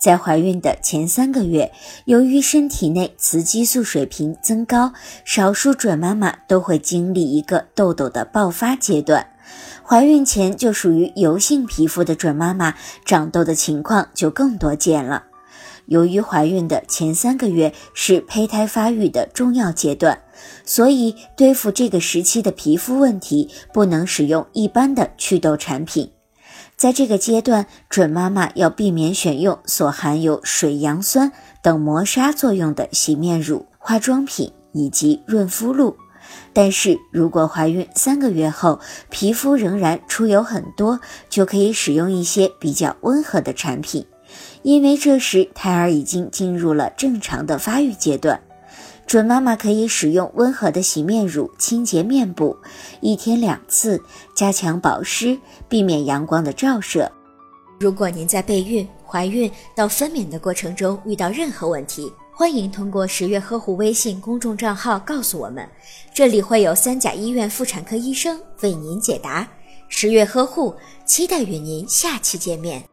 在怀孕的前三个月，由于身体内雌激素水平增高，少数准妈妈都会经历一个痘痘的爆发阶段。怀孕前就属于油性皮肤的准妈妈，长痘的情况就更多见了。由于怀孕的前三个月是胚胎发育的重要阶段，所以对付这个时期的皮肤问题，不能使用一般的祛痘产品。在这个阶段，准妈妈要避免选用所含有水杨酸等磨砂作用的洗面乳、化妆品以及润肤露。但是如果怀孕三个月后，皮肤仍然出油很多，就可以使用一些比较温和的产品，因为这时胎儿已经进入了正常的发育阶段。准妈妈可以使用温和的洗面乳清洁面部，一天两次，加强保湿，避免阳光的照射。如果您在备孕、怀孕到分娩的过程中遇到任何问题，欢迎通过十月呵护微信公众账号告诉我们，这里会有三甲医院妇产科医生为您解答。十月呵护，期待与您下期见面。